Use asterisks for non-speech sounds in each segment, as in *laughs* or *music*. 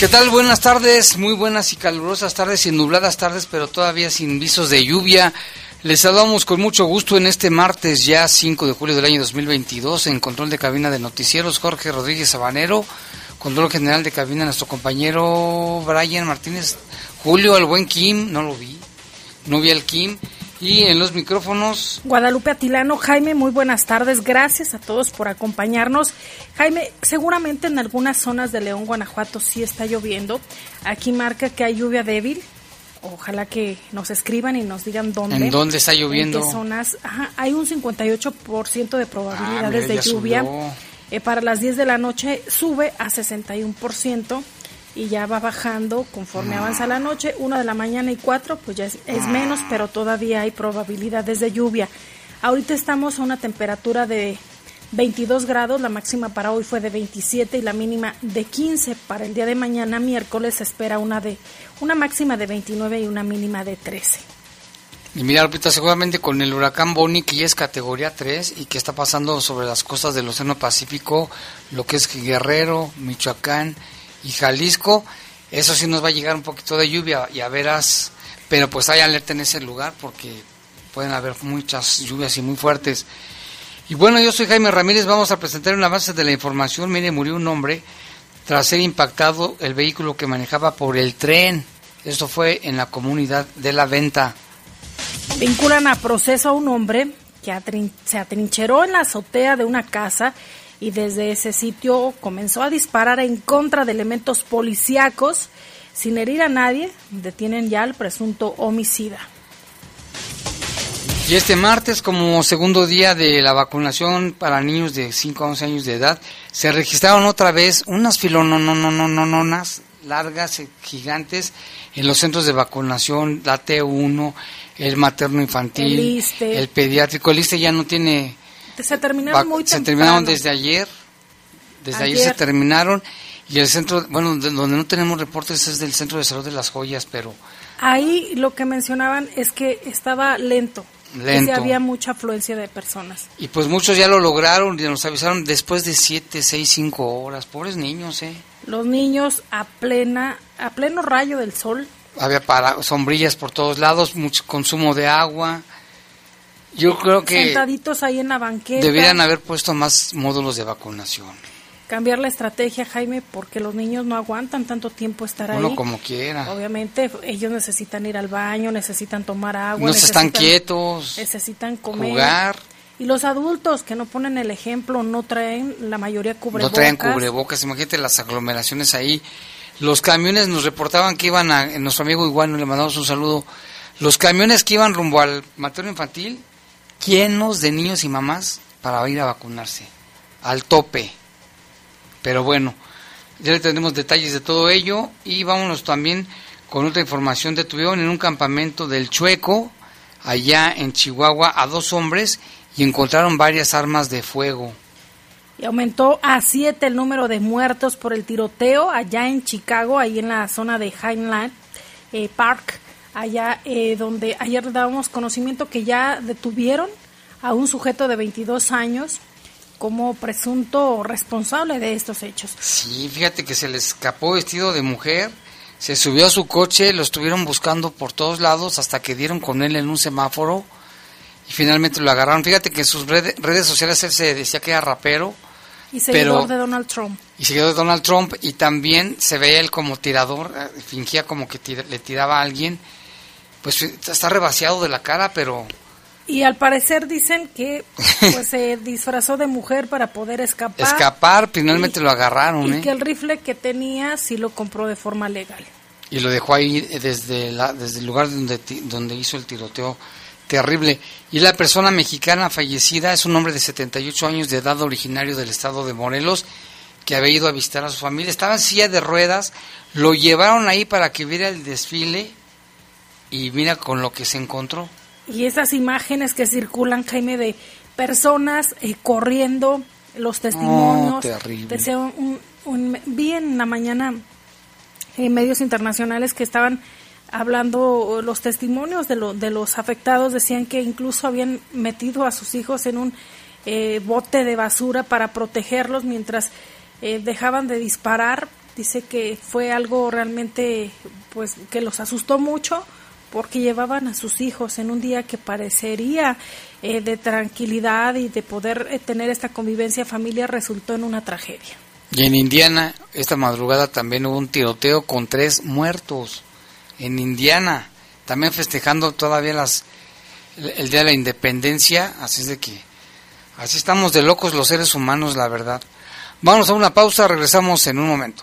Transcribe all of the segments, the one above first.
¿Qué tal? Buenas tardes, muy buenas y calurosas tardes y nubladas tardes, pero todavía sin visos de lluvia. Les saludamos con mucho gusto en este martes ya 5 de julio del año 2022 en control de cabina de noticieros Jorge Rodríguez Sabanero, control general de cabina nuestro compañero Brian Martínez, Julio el buen Kim, no lo vi, no vi al Kim y en los micrófonos. Guadalupe Atilano, Jaime, muy buenas tardes. Gracias a todos por acompañarnos. Jaime, seguramente en algunas zonas de León, Guanajuato sí está lloviendo. Aquí marca que hay lluvia débil. Ojalá que nos escriban y nos digan dónde. ¿En dónde está lloviendo? En qué zonas. Ajá, hay un 58% de probabilidades Ah, de lluvia. Eh, para las 10 de la noche sube a 61% y ya va bajando conforme avanza la noche. Una de la mañana y cuatro, pues ya es, es menos, pero todavía hay probabilidades de lluvia. Ahorita estamos a una temperatura de 22 grados, la máxima para hoy fue de 27 y la mínima de 15. Para el día de mañana, miércoles, se espera una, de, una máxima de 29 y una mínima de 13. Y mira, Lupita, seguramente con el huracán Bonnie, que ya es categoría 3 y que está pasando sobre las costas del Océano Pacífico, lo que es Guerrero, Michoacán y Jalisco, eso sí nos va a llegar un poquito de lluvia, ya verás, pero pues hay alerta en ese lugar porque pueden haber muchas lluvias y muy fuertes. Y bueno, yo soy Jaime Ramírez, vamos a presentar un avance de la información. Mire, murió un hombre tras ser impactado el vehículo que manejaba por el tren. Esto fue en la comunidad de La Venta. Vinculan a proceso a un hombre que se atrincheró en la azotea de una casa y desde ese sitio comenzó a disparar en contra de elementos policíacos sin herir a nadie. Detienen ya al presunto homicida. Y este martes, como segundo día de la vacunación para niños de 5 a 11 años de edad, se registraron otra vez unas filonononononas largas, gigantes, en los centros de vacunación, la T1, el materno infantil, El pediátrico. El ISSSTE ya no tiene... Se terminaron muy se temprano. terminaron desde ayer, desde ayer. se terminaron. Y el centro, bueno, de- donde no tenemos reportes es del Centro de Salud de las Joyas, pero Ahí lo que mencionaban es que estaba lento. Lento. Que había mucha afluencia de personas. Y pues muchos ya lo lograron y nos avisaron después de 7, 6, 5 horas. Pobres niños, ¿eh? Los niños a plena, a pleno rayo del sol, Había para, sombrillas por todos lados, mucho consumo de agua. Yo creo que sentaditos ahí en la banqueta. deberían haber puesto más módulos de vacunación. cambiar la estrategia, Jaime, porque los niños no aguantan tanto tiempo estar Uno ahí. como quiera. Obviamente ellos necesitan ir al baño, necesitan tomar agua, No están quietos, necesitan comer. jugar. Y los adultos que no ponen el ejemplo, no traen la mayoría cubrebocas. No traen cubrebocas, imagínate las aglomeraciones ahí. Los camiones nos reportaban que iban a, nuestro amigo Iguano, le mandamos un saludo, los camiones que iban rumbo al materno infantil, llenos de niños y mamás para ir a vacunarse, al tope. Pero bueno, ya le tenemos detalles de todo ello y vámonos también con otra información. Detuvieron en un campamento del Chueco, allá en Chihuahua, a dos hombres y encontraron varias armas de fuego. Y aumentó a siete el número de muertos por el tiroteo allá en Chicago, ahí en la zona de Highland eh, Park, allá eh, donde ayer dábamos conocimiento que ya detuvieron a un sujeto de 22 años como presunto responsable de estos hechos. Sí, fíjate que se le escapó vestido de mujer, se subió a su coche, lo estuvieron buscando por todos lados hasta que dieron con él en un semáforo y finalmente lo agarraron. Fíjate que en sus redes, sociales él se decía que era rapero Y seguidor Pero- de Donald Trump. y seguidor de Donald Trump y también se veía él como tirador, eh, fingía como que tira- le tiraba a alguien pues está rebaseado de la cara, pero y al parecer dicen que pues se *laughs* disfrazó de mujer para poder escapar. Escapar, finalmente lo agarraron. Y ¿eh? que el rifle que tenía sí lo compró de forma legal. Y lo dejó ahí desde, la, desde el lugar donde, donde hizo el tiroteo terrible. Y la persona mexicana fallecida es un hombre de 78 años de edad originario del estado de Morelos que había ido a visitar a su familia. Estaba en silla de ruedas, lo llevaron ahí para que viera el desfile y mira con lo que se encontró y esas imágenes que circulan, Jaime, de personas eh, corriendo, los testimonios. Oh, un, vi en la mañana en medios internacionales que estaban hablando los testimonios de, lo, de los afectados, decían que incluso habían metido a sus hijos en un eh, bote de basura para protegerlos mientras eh, dejaban de disparar. Dice que fue algo realmente pues que los asustó mucho porque llevaban a sus hijos en un día que parecería eh, de tranquilidad y de poder eh, tener esta convivencia familiar resultó en una tragedia. Y en Indiana, esta madrugada también hubo un tiroteo con tres muertos. En Indiana, también festejando todavía las el, día de la independencia, así es de que así estamos de locos los seres humanos, la verdad. Vamos a una pausa, regresamos en un momento.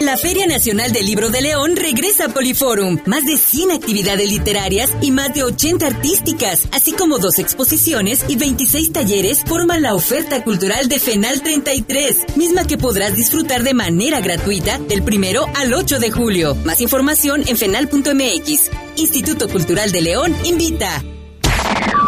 La Feria Nacional del Libro de León regresa a Poliforum. Más de 100 actividades literarias y más de 80 artísticas, así como dos exposiciones y 26 talleres forman la oferta cultural de FENAL 33, misma que podrás disfrutar de manera gratuita del primero al 8 de julio. Más información en fenal.mx. Instituto Cultural de León invita.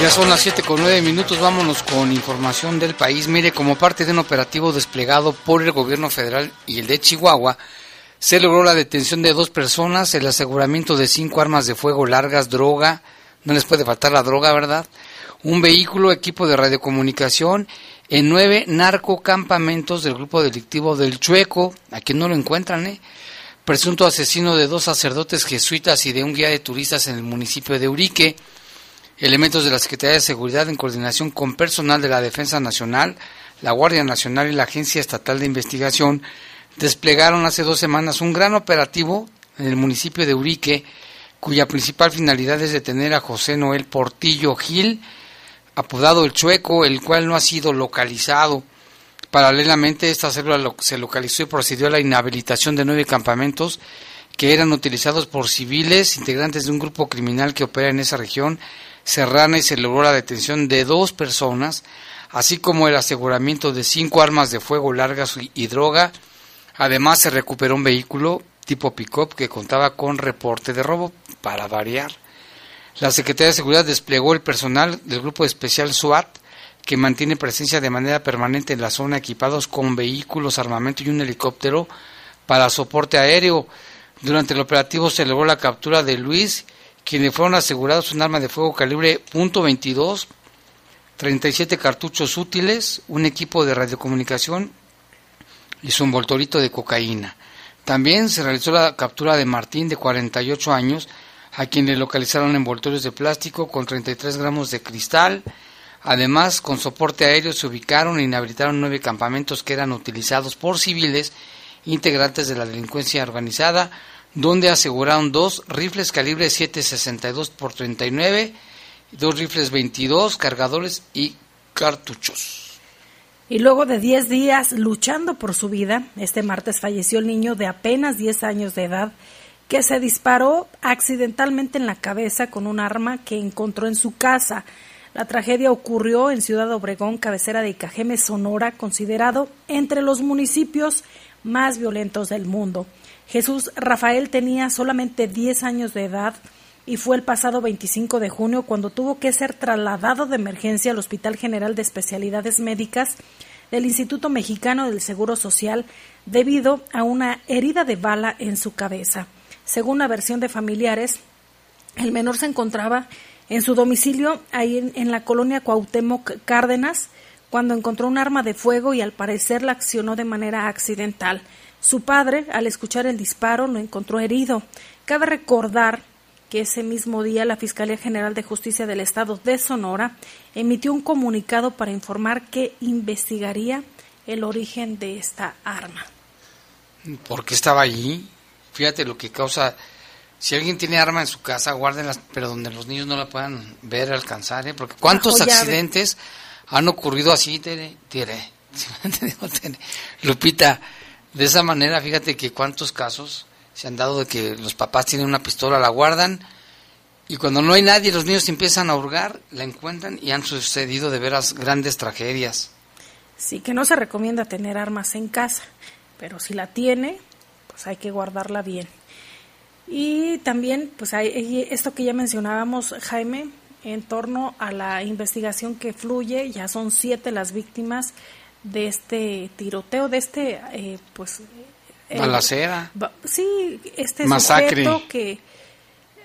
Ya son las 7 con 9 minutos, vámonos con información del país. Mire, como parte de un operativo desplegado por el gobierno federal y el de Chihuahua, se logró la detención de dos personas, el aseguramiento de cinco armas de fuego largas, droga, no les puede faltar la droga, ¿verdad? Un vehículo, equipo de radiocomunicación, en nueve narcocampamentos del grupo delictivo del Chueco, aquí no lo encuentran, ¿eh? Presunto asesino de dos sacerdotes jesuitas y de un guía de turistas en el municipio de Urique elementos de la Secretaría de Seguridad en coordinación con personal de la Defensa Nacional, la Guardia Nacional y la Agencia Estatal de Investigación desplegaron hace dos semanas un gran operativo en el municipio de Urique, cuya principal finalidad es detener a José Noel Portillo Gil, apodado El Chueco, el cual no ha sido localizado. Paralelamente, esta célula se localizó y procedió a la inhabilitación de nueve campamentos que eran utilizados por civiles integrantes de un grupo criminal que opera en esa región serrana y se logró la detención de dos personas, así como el aseguramiento de cinco armas de fuego largas y droga. Además se recuperó un vehículo tipo pick-up que contaba con reporte de robo para variar. La Secretaría de Seguridad desplegó el personal del Grupo Especial SWAT que mantiene presencia de manera permanente en la zona equipados con vehículos, armamento y un helicóptero para soporte aéreo. Durante el operativo se logró la captura de Luis quienes fueron asegurados un arma de fuego calibre .22, 37 cartuchos útiles, un equipo de radiocomunicación y su envoltorito de cocaína. También se realizó la captura de Martín, de 48 años, a quien le localizaron envoltorios de plástico con 33 gramos de cristal. Además, con soporte aéreo se ubicaron e inhabilitaron nueve campamentos que eran utilizados por civiles integrantes de la delincuencia organizada, donde aseguraron dos rifles calibre 7.62 por 39, dos rifles 22, cargadores y cartuchos. Y luego de 10 días luchando por su vida, este martes falleció el niño de apenas 10 años de edad que se disparó accidentalmente en la cabeza con un arma que encontró en su casa. La tragedia ocurrió en Ciudad Obregón, cabecera de Cajeme, Sonora, considerado entre los municipios más violentos del mundo. Jesús Rafael tenía solamente 10 años de edad y fue el pasado 25 de junio cuando tuvo que ser trasladado de emergencia al Hospital General de Especialidades Médicas del Instituto Mexicano del Seguro Social debido a una herida de bala en su cabeza. Según la versión de familiares, el menor se encontraba en su domicilio ahí en, en la colonia Cuauhtémoc Cárdenas cuando encontró un arma de fuego y al parecer la accionó de manera accidental. Su padre, al escuchar el disparo, lo encontró herido. Cabe recordar que ese mismo día la Fiscalía General de Justicia del Estado de Sonora emitió un comunicado para informar que investigaría el origen de esta arma. ¿Por qué estaba allí? Fíjate lo que causa. Si alguien tiene arma en su casa, guárdenlas, pero donde los niños no la puedan ver, alcanzar, ¿eh? Porque ¿cuántos Bajo llave. accidentes han ocurrido así, Tere? Tere. *laughs* Lupita, de esa manera, fíjate que cuántos casos se han dado de que los papás tienen una pistola, la guardan, y cuando no hay nadie, los niños empiezan a hurgar, la encuentran y han sucedido de veras grandes tragedias. Sí, que no se recomienda tener armas en casa, pero si la tiene, pues hay que guardarla bien. Y también, pues hay esto que ya mencionábamos, Jaime, en torno a la investigación que fluye, ya son siete las víctimas de este tiroteo, de este, eh, pues... eh, Balacera. ba- sí, este Masacre. sujeto que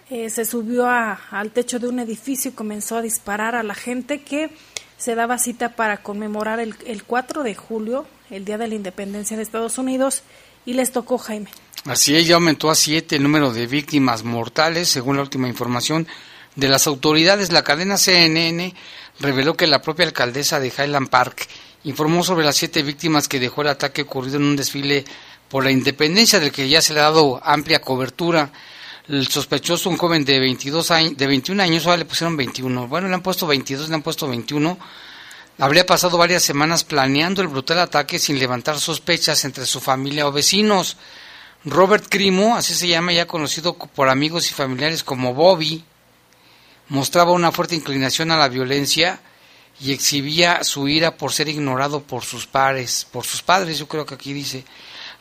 eh, se subió a- al techo de un edificio y comenzó a disparar a la gente que se daba cita para conmemorar el, el 4 de julio, el Día de la Independencia de Estados Unidos, y les tocó Jaime. Así es, ya aumentó a siete el número de víctimas mortales, según la última información de las autoridades. La cadena CNN reveló que la propia alcaldesa de Highland Park informó sobre las siete víctimas que dejó el ataque ocurrido en un desfile por la independencia, del que ya se le ha dado amplia cobertura. El sospechoso, un joven de 22 años, de 21 años, ahora le pusieron 21. Bueno, le han puesto 22, le han puesto 21. Habría pasado varias semanas planeando el brutal ataque sin levantar sospechas entre su familia o vecinos. Robert Crimo, así se llama, ya conocido por amigos y familiares como Bobby, mostraba una fuerte inclinación a la violencia y exhibía su ira por ser ignorado por sus pares, por sus padres, yo creo que aquí dice.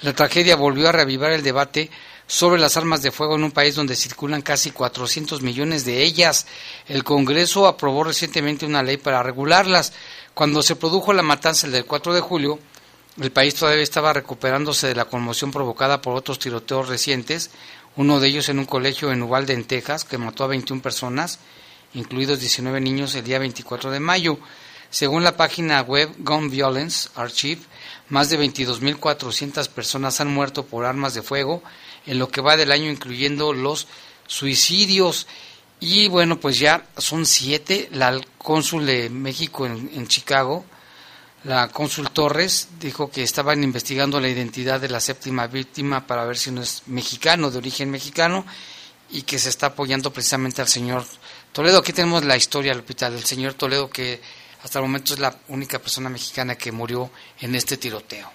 La tragedia volvió a reavivar el debate sobre las armas de fuego en un país donde circulan casi 400 millones de ellas. El Congreso aprobó recientemente una ley para regularlas. Cuando se produjo la matanza del 4 de julio, el país todavía estaba recuperándose de la conmoción provocada por otros tiroteos recientes, uno de ellos en un colegio en Uvalde, en Texas, que mató a 21 personas, incluidos 19 niños, el día 24 de mayo. Según la página web Gun Violence Archive, más de 22.400 personas han muerto por armas de fuego en lo que va del año, incluyendo los suicidios. Y bueno, pues ya son siete. La cónsul de México en, en Chicago, la cónsul Torres, dijo que estaban investigando la identidad de la séptima víctima para ver si no es mexicano, de origen mexicano, y que se está apoyando precisamente al señor Toledo. Aquí tenemos la historia, Lupita, del señor Toledo, que hasta el momento es la única persona mexicana que murió en este tiroteo.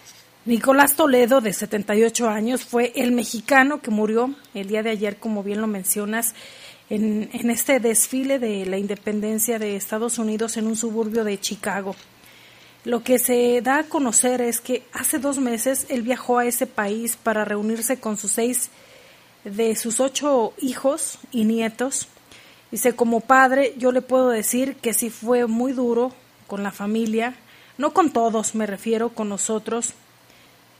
Nicolás Toledo, de 78 años, fue el mexicano que murió el día de ayer, como bien lo mencionas, en, en este desfile de la independencia de Estados Unidos en un suburbio de Chicago. Lo que se da a conocer es que hace dos meses él viajó a ese país para reunirse con sus seis de sus ocho hijos y nietos. Dice, como padre, yo le puedo decir que sí fue muy duro con la familia, no con todos, me refiero con nosotros,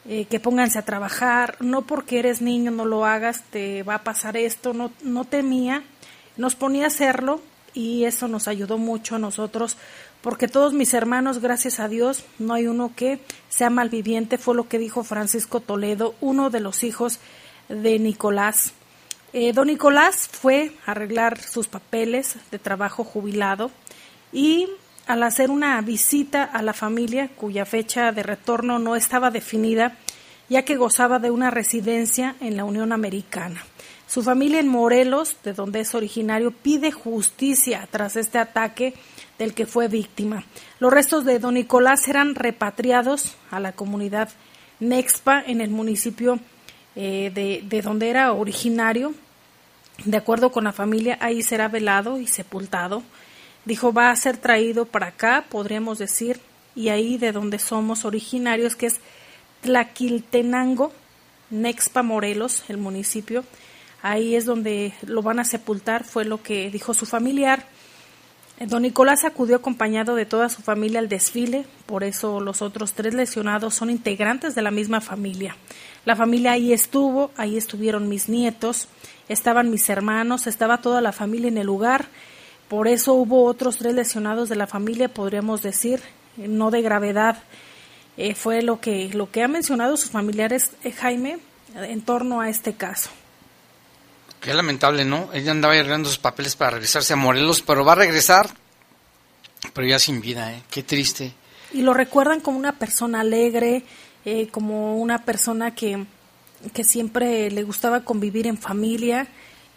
eh, que pónganse a trabajar, no porque eres niño no lo hagas, te va a pasar esto, no, no temía, nos ponía a hacerlo y eso nos ayudó mucho a nosotros porque todos mis hermanos, gracias a Dios, no hay uno que sea malviviente, fue lo que dijo Francisco Toledo, uno de los hijos de Nicolás. Eh, don Nicolás fue a arreglar sus papeles de trabajo jubilado y al hacer una visita a la familia cuya fecha de retorno no estaba definida, ya que gozaba de una residencia en la Unión Americana. Su familia en Morelos, de donde es originario, pide justicia tras este ataque del que fue víctima. Los restos de don Nicolás serán repatriados a la comunidad Nexpa en el municipio eh, de, de donde era originario. De acuerdo con la familia, ahí será velado y sepultado. Dijo, va a ser traído para acá, podríamos decir, y ahí de donde somos originarios, que es Tlaquiltenango, Nexpa Morelos, el municipio. Ahí es donde lo van a sepultar, fue lo que dijo su familiar. Don Nicolás acudió acompañado de toda su familia al desfile, por eso los otros tres lesionados son integrantes de la misma familia. La familia ahí estuvo, ahí estuvieron mis nietos, estaban mis hermanos, estaba toda la familia en el lugar, por eso hubo otros tres lesionados de la familia, podríamos decir, no de gravedad. Eh, fue lo que, lo que han mencionado sus familiares, eh, Jaime, en torno a este caso. Qué lamentable, ¿no? Ella andaba arreglando sus papeles para regresarse a Morelos, pero va a regresar, pero ya sin vida, ¿eh? Qué triste. Y lo recuerdan como una persona alegre, eh, como una persona que, que siempre le gustaba convivir en familia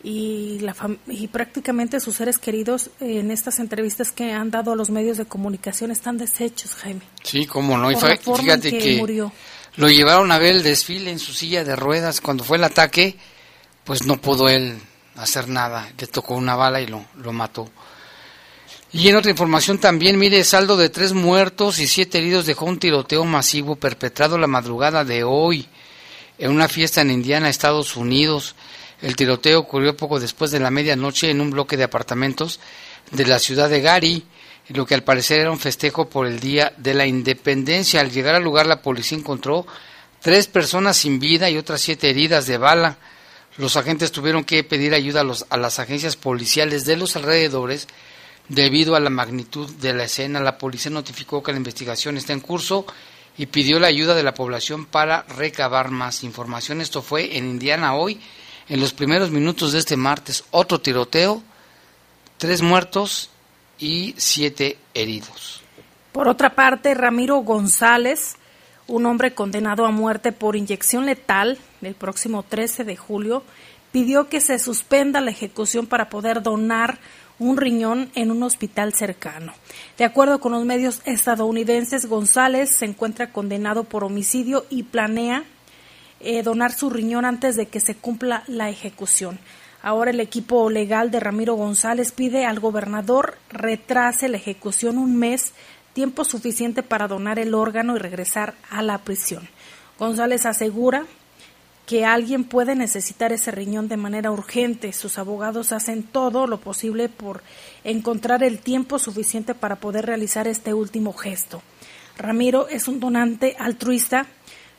y, la y prácticamente sus seres queridos en estas entrevistas que han dado a los medios de comunicación están deshechos, Jaime. Sí, cómo no. Y fíjate que, murió. lo llevaron a ver el desfile en su silla de ruedas cuando fue el ataque pues no pudo él hacer nada, le tocó una bala y lo, lo mató. Y en otra información también, mire, saldo de tres muertos y siete heridos dejó un tiroteo masivo perpetrado la madrugada de hoy en una fiesta en Indiana, Estados Unidos. El tiroteo ocurrió poco después de la medianoche en un bloque de apartamentos de la ciudad de Gary, lo que al parecer era un festejo por el Día de la Independencia. Al llegar al lugar la policía encontró tres personas sin vida y otras siete heridas de bala. Los agentes tuvieron que pedir ayuda a, los, a las agencias policiales de los alrededores debido a la magnitud de la escena. La policía notificó que la investigación está en curso y pidió la ayuda de la población para recabar más información. Esto fue en Indiana hoy, en los primeros minutos de este martes. Otro tiroteo, tres muertos y siete heridos. Por otra parte, Ramiro González, un hombre condenado a muerte por inyección letal el próximo 13 de julio, pidió que se suspenda la ejecución para poder donar un riñón en un hospital cercano. De acuerdo con los medios estadounidenses, González se encuentra condenado por homicidio y planea eh, donar su riñón antes de que se cumpla la ejecución. Ahora el equipo legal de Ramiro González pide al gobernador retrase la ejecución un mes tiempo suficiente para donar el órgano y regresar a la prisión. González asegura que alguien puede necesitar ese riñón de manera urgente. Sus abogados hacen todo lo posible por encontrar el tiempo suficiente para poder realizar este último gesto. Ramiro es un donante altruista,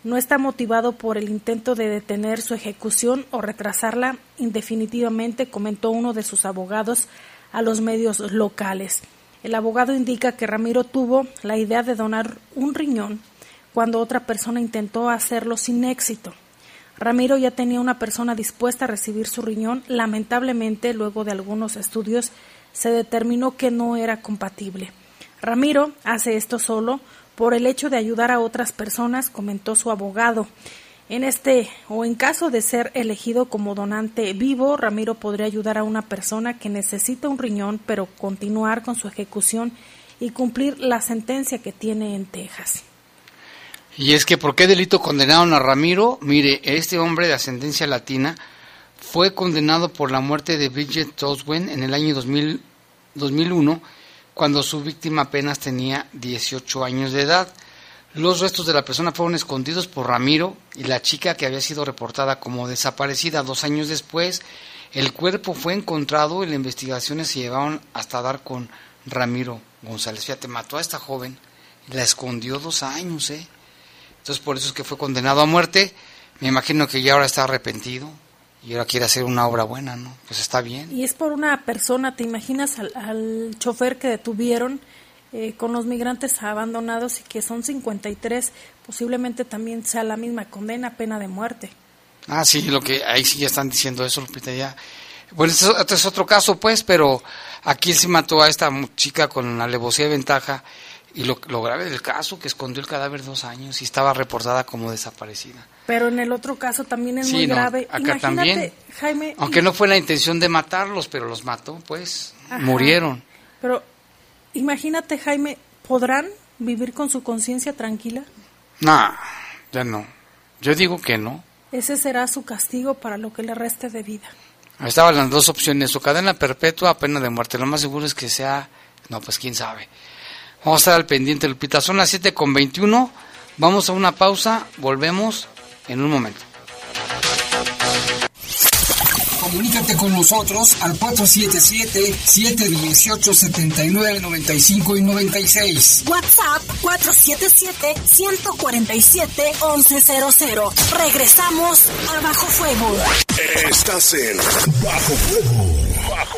no está motivado por el intento de detener su ejecución o retrasarla indefinitivamente, comentó uno de sus abogados a los medios locales. El abogado indica que Ramiro tuvo la idea de donar un riñón cuando otra persona intentó hacerlo sin éxito. Ramiro ya tenía una persona dispuesta a recibir su riñón. Lamentablemente, luego de algunos estudios, se determinó que no era compatible. Ramiro hace esto solo por el hecho de ayudar a otras personas, comentó su abogado. En este o en caso de ser elegido como donante vivo, Ramiro podría ayudar a una persona que necesita un riñón, pero continuar con su ejecución y cumplir la sentencia que tiene en Texas. Y es que, ¿por qué delito condenaron a Ramiro? Mire, este hombre de ascendencia latina fue condenado por la muerte de Bridget Toswen en el año 2000, 2001, cuando su víctima apenas tenía 18 años de edad. Los restos de la persona fueron escondidos por Ramiro y la chica que había sido reportada como desaparecida dos años después. El cuerpo fue encontrado y las investigaciones se llevaron hasta dar con Ramiro González. Fíjate, mató a esta joven la escondió dos años, ¿eh? Entonces por eso es que fue condenado a muerte. Me imagino que ya ahora está arrepentido y ahora quiere hacer una obra buena, ¿no? Pues está bien. Y es por una persona, ¿te imaginas al, al chofer que detuvieron? eh, con los migrantes abandonados y que son 53, posiblemente también sea la misma condena, pena de muerte. Ah, sí, lo que ahí sí ya están diciendo eso, Lupita, ya. Bueno, este, este es otro caso, pues, pero aquí se mató a esta chica con alevosía de ventaja y lo, lo, grave del caso, que escondió el cadáver dos años y estaba reportada como desaparecida. Pero en el otro caso también es muy grave. Acá también. Jaime. Aunque no fue la intención de matarlos, pero los mató, pues. Murieron. Pero Imagínate, Jaime, ¿podrán vivir con su conciencia tranquila? No, ya no. Yo digo que no. Ese será su castigo para lo que le reste de vida. Estaban las dos opciones, o cadena perpetua, pena de muerte. Lo más seguro es que sea, no, pues quién sabe. Vamos a estar al pendiente, Lupita. Son las 7 con 21. Vamos a una pausa, volvemos en un momento. Comunícate con nosotros al 477-718-7995 y 96. WhatsApp 477-147-1100. Regresamos a Bajo Fuego. Estás en Bajo Fuego. Bajo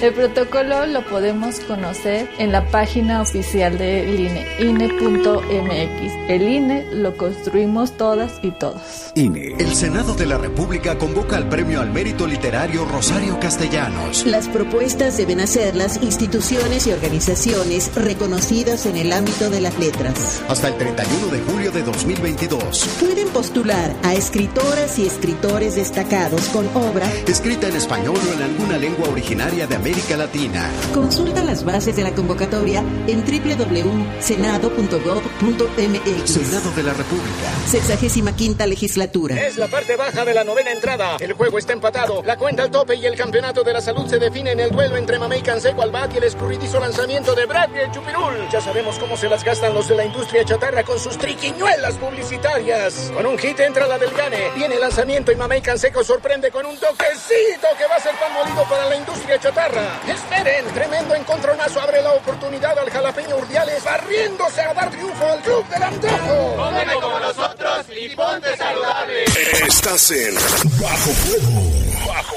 El protocolo lo podemos conocer en la página oficial del INE, INE.mx. El INE lo construimos todas y todos. INE. El Senado de la República convoca al Premio al Mérito Literario Rosario Castellanos. Las propuestas deben hacer las instituciones y organizaciones reconocidas en el ámbito de las letras. Hasta el 31 de julio de 2022. Pueden postular a escritoras y escritores destacados con obra escrita en español o en alguna lengua originaria de América Latina. Consulta las bases de la convocatoria en www.senado.gov.mx. Senado de la República. Sexagésima quinta legislatura. Es la parte baja de la novena entrada. El juego está empatado. La cuenta al tope y el campeonato de la salud se define en el duelo entre Mamey Canseco al bat y el escurridizo lanzamiento de Brad y el Chupirul. Ya sabemos cómo se las gastan los de la industria chatarra con sus triquiñuelas publicitarias. Con un hit entra la del Gane. Viene el lanzamiento y Mamey Canseco sorprende con un toquecito que va a ser pan molido para la industria chatarra. Esperen, tremendo encontronazo abre la oportunidad al jalapeño Urdiales, barriéndose a dar triunfo al club del antojo. Cómeme como nosotros y ponte saludable. Estás en Bajo Fuego. Bajo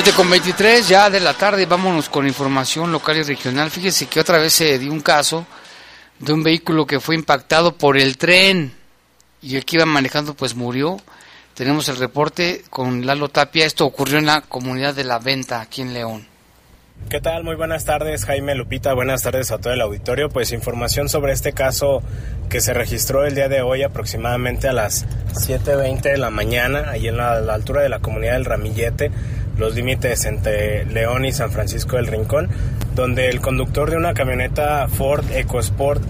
7 con 23 ya de la tarde, vámonos con información local y regional. Fíjese que otra vez se dio un caso de un vehículo que fue impactado por el tren y el que iba manejando pues murió. Tenemos el reporte con Lalo Tapia. Esto ocurrió en la comunidad de La Venta, aquí en León. ¿Qué tal? Muy buenas tardes, Jaime Lupita. Buenas tardes a todo el auditorio. Pues información sobre este caso que se registró el día de hoy aproximadamente a las 7.20 de la mañana, ahí en la, la altura de la comunidad del Ramillete los límites entre León y San Francisco del Rincón, donde el conductor de una camioneta Ford EcoSport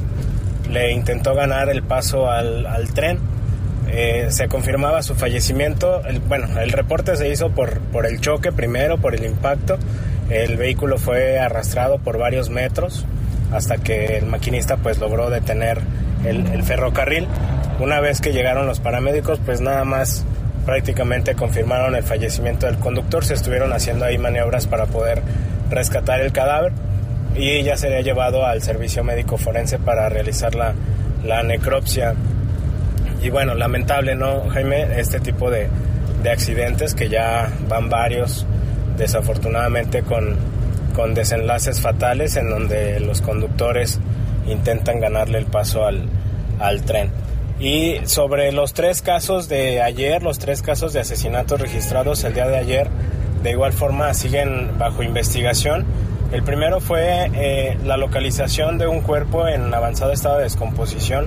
le intentó ganar el paso al, tren. Eh, se confirmaba su fallecimiento. El, bueno, el reporte se hizo por, por el choque primero, por el impacto. El vehículo fue arrastrado por varios metros hasta que el maquinista pues logró detener el, ferrocarril. Una vez que llegaron los paramédicos, pues nada más prácticamente confirmaron el fallecimiento del conductor, se estuvieron haciendo ahí maniobras para poder rescatar el cadáver y ya sería llevado al servicio médico forense para realizar la, necropsia. Y bueno, lamentable, ¿no, Jaime? Este tipo de accidentes que ya van varios, desafortunadamente, con, con desenlaces fatales en donde los conductores intentan ganarle el paso al, al tren. Y sobre los tres casos de ayer, los tres casos de asesinatos registrados el día de ayer, de igual forma siguen bajo investigación. El primero fue eh, la localización de un cuerpo en avanzado estado de descomposición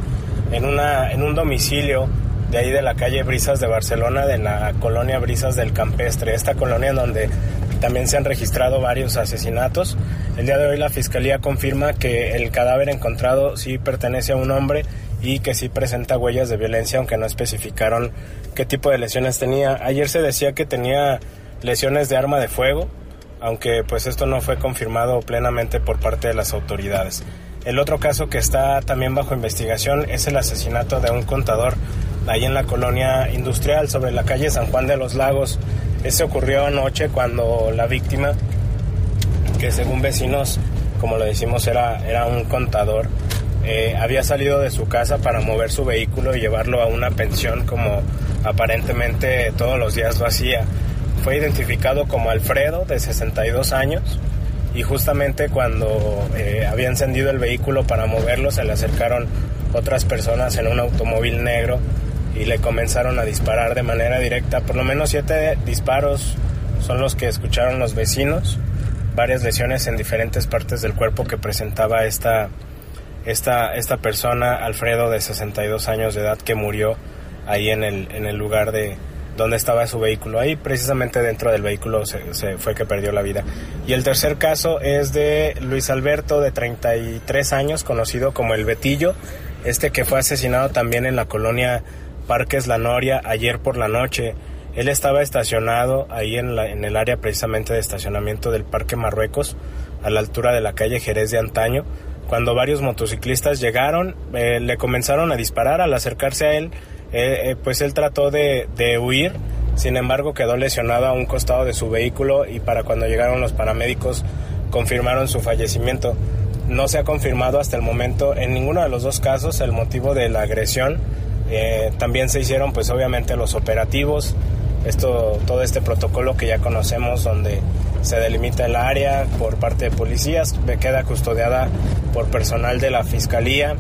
en, una, en un domicilio de ahí de la calle Brisas de Barcelona, de la colonia Brisas del Campestre, esta colonia donde también se han registrado varios asesinatos. El día de hoy la Fiscalía confirma que el cadáver encontrado sí pertenece a un hombre y que sí presenta huellas de violencia, aunque no especificaron qué tipo de lesiones tenía. Ayer se decía que tenía lesiones de arma de fuego, aunque pues esto no fue confirmado plenamente por parte de las autoridades. El otro caso que está también bajo investigación es el asesinato de un contador ahí en la colonia industrial sobre la calle San Juan de los Lagos. Ese ocurrió anoche cuando la víctima, que según vecinos, como lo decimos, era, era un contador, eh, había salido de su casa para mover su vehículo y llevarlo a una pensión como aparentemente todos los días lo hacía. Fue identificado como Alfredo, de 62 años, y justamente cuando eh, había encendido el vehículo para moverlo se le acercaron otras personas en un automóvil negro y le comenzaron a disparar de manera directa. Por lo menos siete disparos son los que escucharon los vecinos, varias lesiones en diferentes partes del cuerpo que presentaba esta, esta, esta persona, Alfredo, de 62 años de edad, que murió ahí en el, en el lugar de donde estaba su vehículo. Ahí precisamente dentro del vehículo se, fue que perdió la vida. Y el tercer caso es de Luis Alberto, de 33 años, conocido como el Betillo, este que fue asesinado también en la colonia Parques La Noria ayer por la noche. Él estaba estacionado ahí en, la, en el área precisamente de estacionamiento del Parque Marruecos, a la altura de la calle Jerez de Antaño, cuando varios motociclistas llegaron, eh, le comenzaron a disparar al acercarse a él, eh, eh, pues él trató de, de, huir, sin embargo quedó lesionado a un costado de su vehículo y para cuando llegaron los paramédicos confirmaron su fallecimiento. No se ha confirmado hasta el momento en ninguno de los dos casos el motivo de la agresión eh, también se hicieron pues obviamente los operativos, esto, todo este protocolo que ya conocemos donde se delimita el área por parte de policías, queda custodiada por personal de la Fiscalía,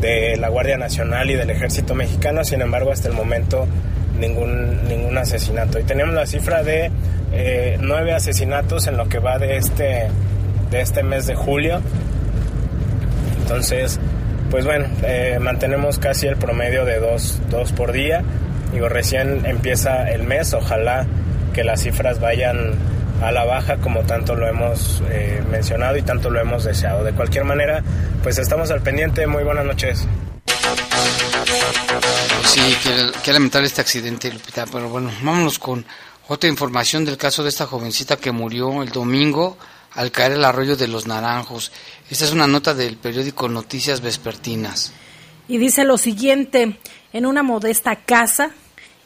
de la Guardia Nacional y del Ejército Mexicano, sin embargo hasta el momento ningún, ningún asesinato. Y tenemos la cifra de eh, nueve asesinatos en lo que va de este, de este mes de julio. Entonces, pues bueno, eh, mantenemos casi el promedio de dos, dos por día. Digo, recién empieza el mes, ojalá que las cifras vayan a la baja como tanto lo hemos eh, mencionado y tanto lo hemos deseado. De cualquier manera, pues estamos al pendiente. Muy buenas noches. Sí, que, lamentar este accidente, Lupita, pero bueno, vámonos con otra información del caso de esta jovencita que murió el domingo al caer el arroyo de los Naranjos. Esta es una nota del periódico Noticias Vespertinas. Y dice lo siguiente, en una modesta casa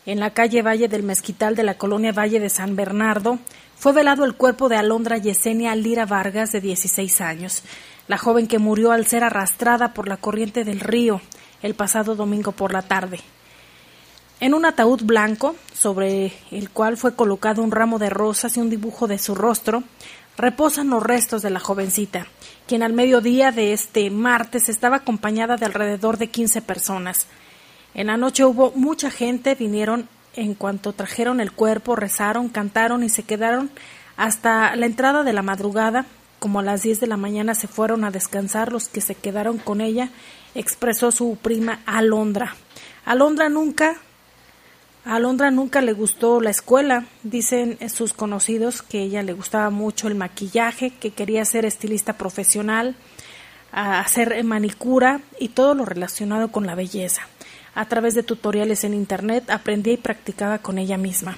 en la calle Valle del Mezquital de la colonia Valle de San Bernardo, fue velado el cuerpo de Alondra Yesenia Lira Vargas, de 16 años, la joven que murió al ser arrastrada por la corriente del río el pasado domingo por la tarde. En un ataúd blanco, sobre el cual fue colocado un ramo de rosas y un dibujo de su rostro, reposan los restos de la jovencita, quien al mediodía de este martes estaba acompañada de alrededor de 15 personas. En la noche hubo mucha gente, vinieron en cuanto trajeron el cuerpo, rezaron, cantaron y se quedaron hasta la entrada de la madrugada, como a las 10 de la mañana se fueron a descansar los que se quedaron con ella, expresó su prima Alondra. Alondra nunca Alondra nunca le gustó la escuela. Dicen sus conocidos que ella le gustaba mucho el maquillaje, que quería ser estilista profesional, hacer manicura y todo lo relacionado con la belleza. A través de tutoriales en Internet aprendía y practicaba con ella misma.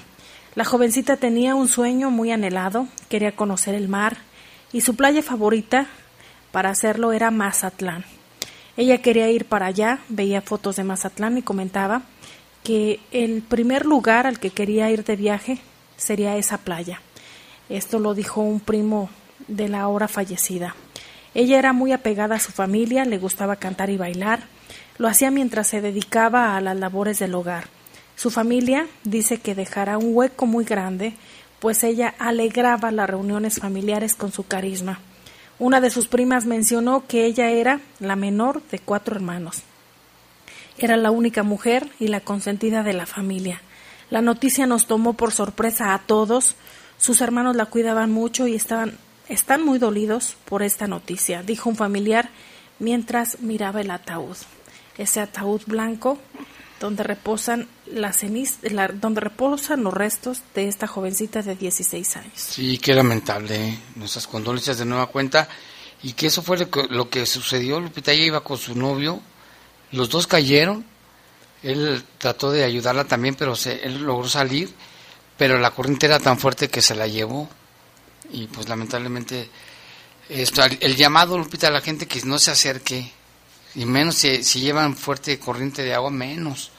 La jovencita tenía un sueño muy anhelado, quería conocer el mar y su playa favorita para hacerlo era Mazatlán. Ella quería ir para allá, veía fotos de Mazatlán y comentaba que el primer lugar al que quería ir de viaje sería esa playa. Esto lo dijo un primo de la hora fallecida. Ella era muy apegada a su familia, le gustaba cantar y bailar, lo hacía mientras se dedicaba a las labores del hogar. Su familia dice que dejará un hueco muy grande, pues ella alegraba las reuniones familiares con su carisma. Una de sus primas mencionó que ella era la menor de cuatro hermanos. Era la única mujer y la consentida de la familia. La noticia nos tomó por sorpresa a todos. Sus hermanos la cuidaban mucho y estaban están muy dolidos por esta noticia, dijo un familiar mientras miraba el ataúd. Ese ataúd blanco donde reposan las donde reposan los restos de esta jovencita de 16 años. Sí, qué lamentable. ¿eh? Nuestras condolencias de nueva cuenta. Y que eso fue lo que, lo que sucedió. Lupita ella iba con su novio. Los dos cayeron. Él trató de ayudarla también, pero se, él logró salir. Pero la corriente era tan fuerte que se la llevó. Y pues lamentablemente esto, el llamado, Lupita, a la gente que no se acerque, y menos si, si llevan fuerte corriente de agua, menos.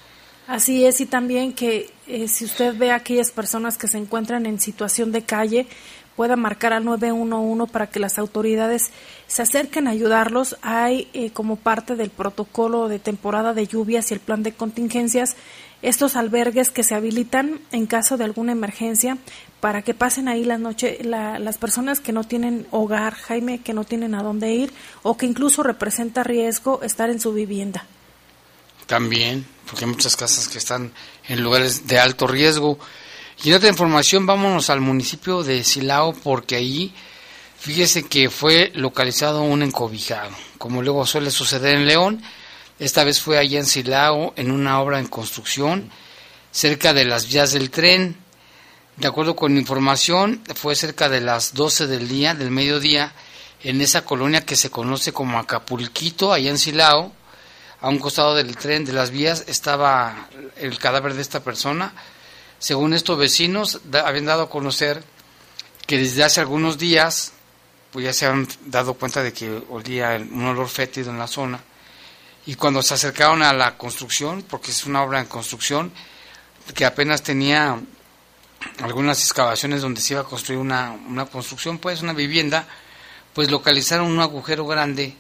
Así es, y también que eh, si usted ve a aquellas personas que se encuentran en situación de calle, pueda marcar al 911 para que las autoridades se acerquen a ayudarlos. Hay eh, como parte del protocolo de temporada de lluvias y el plan de contingencias estos albergues que se habilitan en caso de alguna emergencia para que pasen ahí la noche las personas que no tienen hogar, Jaime, que no tienen a dónde ir o que incluso representa riesgo estar en su vivienda. También, porque hay muchas casas que están en lugares de alto riesgo. Y en otra información, vámonos al municipio de Silao, porque ahí, fíjese que fue localizado un encobijado, como luego suele suceder en León. Esta vez fue allá en Silao, en una obra en construcción, cerca de las vías del tren. De acuerdo con información, fue cerca de las 12 del día, del mediodía, en esa colonia que se conoce como Acapulquito, allá en Silao. A un costado del tren de las vías estaba el cadáver de esta persona. Según estos vecinos, habían dado a conocer que desde hace algunos días, pues ya se han dado cuenta de que olía un olor fétido en la zona. Y cuando se acercaron a la construcción, porque es una obra en construcción, que apenas tenía algunas excavaciones donde se iba a construir una, una construcción, pues una vivienda, pues localizaron un agujero grande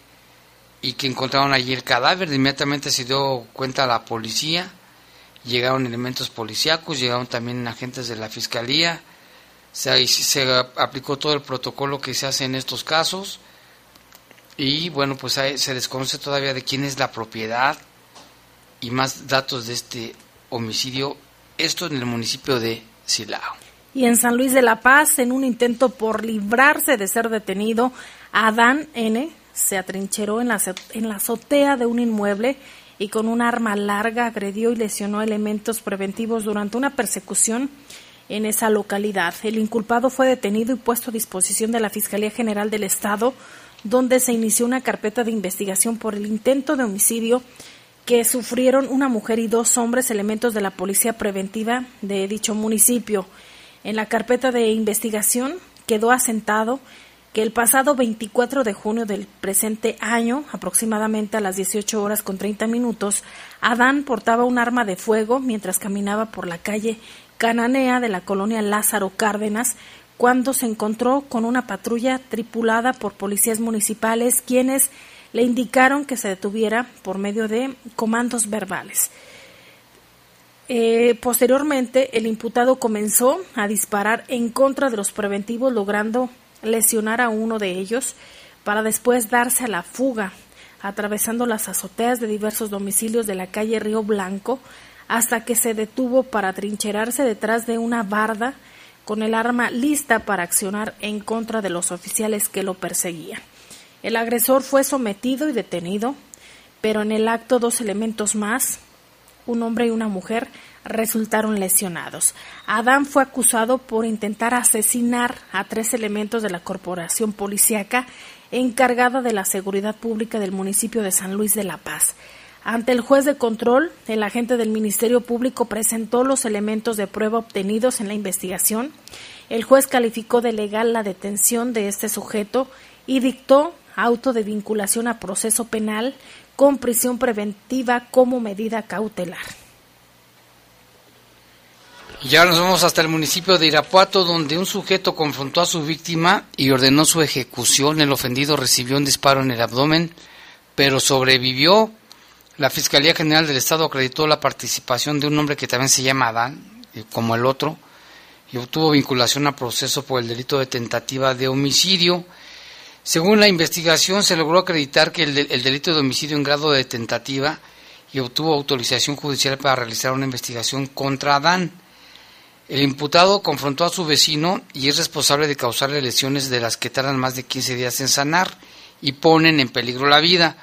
y que encontraron allí el cadáver. Inmediatamente se dio cuenta la policía, llegaron elementos policíacos, llegaron también agentes de la fiscalía, se, se aplicó todo el protocolo que se hace en estos casos y bueno, pues se desconoce todavía de quién es la propiedad y más datos de este homicidio, esto en el municipio de Silao. Y en San Luis de la Paz, en un intento por librarse de ser detenido, Adán N. se atrincheró en la, en la azotea de un inmueble y con un arma larga agredió y lesionó elementos preventivos durante una persecución en esa localidad. El inculpado fue detenido y puesto a disposición de la Fiscalía General del Estado, donde se inició una carpeta de investigación por el intento de homicidio que sufrieron una mujer y dos hombres elementos de la policía preventiva de dicho municipio. En la carpeta de investigación quedó asentado que el pasado 24 de junio del presente año, aproximadamente a las 18 horas con 30 minutos, Adán portaba un arma de fuego mientras caminaba por la calle Cananea de la colonia Lázaro Cárdenas, cuando se encontró con una patrulla tripulada por policías municipales quienes le indicaron que se detuviera por medio de comandos verbales. Eh, posteriormente, el imputado comenzó a disparar en contra de los preventivos, logrando lesionar a uno de ellos, para después darse a la fuga, atravesando las azoteas de diversos domicilios de la calle Río Blanco, hasta que se detuvo para trincherarse detrás de una barda con el arma lista para accionar en contra de los oficiales que lo perseguían. El agresor fue sometido y detenido, pero en el acto dos elementos más, un hombre y una mujer, resultaron lesionados. Adán fue acusado por intentar asesinar a tres elementos de la corporación policíaca encargada de la seguridad pública del municipio de San Luis de la Paz. Ante el juez de control, el agente del Ministerio Público presentó los elementos de prueba obtenidos en la investigación. El juez calificó de legal la detención de este sujeto y dictó auto de vinculación a proceso penal con prisión preventiva como medida cautelar. Y ahora nos vamos hasta el municipio de Irapuato, donde un sujeto confrontó a su víctima y ordenó su ejecución. El ofendido recibió un disparo en el abdomen, pero sobrevivió. La Fiscalía General del Estado acreditó la participación de un hombre que también se llama Adán, eh, como el otro, y obtuvo vinculación a proceso por el delito de tentativa de homicidio. Según la investigación, se logró acreditar que el, delito de homicidio en grado de tentativa y obtuvo autorización judicial para realizar una investigación contra Adán. El imputado confrontó a su vecino y es responsable de causarle lesiones de las que tardan más de 15 días en sanar y ponen en peligro la vida.